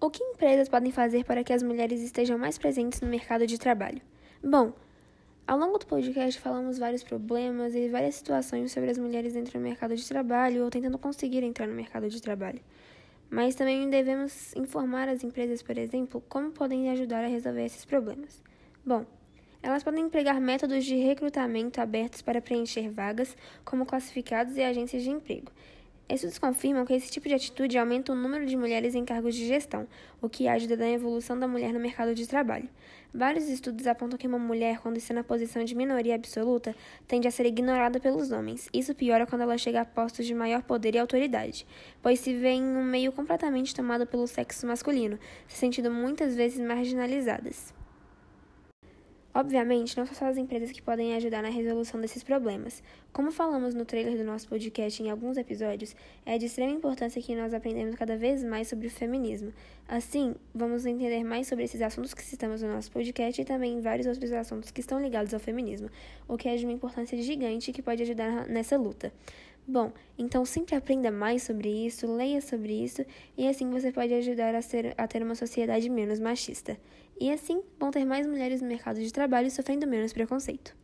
O que empresas podem fazer para que as mulheres estejam mais presentes no mercado de trabalho? Bom, ao longo do podcast falamos vários problemas e várias situações sobre as mulheres dentro do mercado de trabalho ou tentando conseguir entrar no mercado de trabalho. Mas também devemos informar as empresas, por exemplo, como podem ajudar a resolver esses problemas. Bom, elas podem empregar métodos de recrutamento abertos para preencher vagas, como classificados e agências de emprego. Estudos confirmam que esse tipo de atitude aumenta o número de mulheres em cargos de gestão, o que ajuda na evolução da mulher no mercado de trabalho. Vários estudos apontam que uma mulher, quando está na posição de minoria absoluta, tende a ser ignorada pelos homens. Isso piora quando ela chega a postos de maior poder e autoridade, pois se vê em um meio completamente tomado pelo sexo masculino, se sentindo muitas vezes marginalizadas. Obviamente, não são só as empresas que podem ajudar na resolução desses problemas. Como falamos no trailer do nosso podcast em alguns episódios, é de extrema importância que nós aprendemos cada vez mais sobre o feminismo. Assim, vamos entender mais sobre esses assuntos que citamos no nosso podcast e também vários outros assuntos que estão ligados ao feminismo, o que é de uma importância gigante que pode ajudar nessa luta. Bom, então sempre aprenda mais sobre isso, leia sobre isso e assim você pode ajudar a, ser, a ter uma sociedade menos machista. E assim vão ter mais mulheres no mercado de trabalho sofrendo menos preconceito.